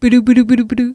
Puru, puru, puru, puru.